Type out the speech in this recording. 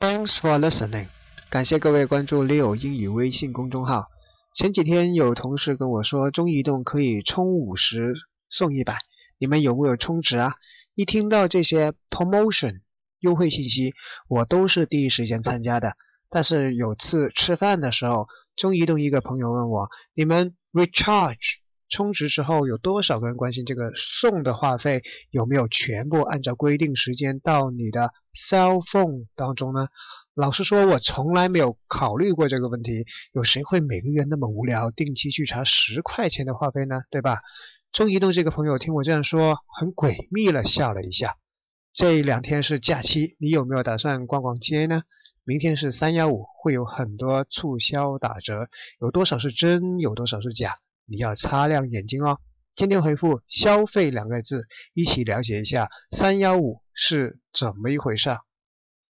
Thanks for listening，感谢各位关注 Leo 英语微信公众号。前几天有同事跟我说，中移动可以充五十送一百，你们有没有充值啊？一听到这些 promotion 优惠信息，我都是第一时间参加的。但是有次吃饭的时候，中移动一个朋友问我，你们 recharge 充值之后有多少个人关心这个送的话费有没有全部按照规定时间到你的 cell phone 当中呢？老实说，我从来没有考虑过这个问题。有谁会每个月那么无聊，定期去查十块钱的话费呢？对吧？中移动这个朋友听我这样说，很诡秘了，笑了一下。这两天是假期，你有没有打算逛逛街呢？明天是三幺五，会有很多促销打折，有多少是真，有多少是假，你要擦亮眼睛哦。今天回复“消费”两个字，一起了解一下三幺五是怎么一回事。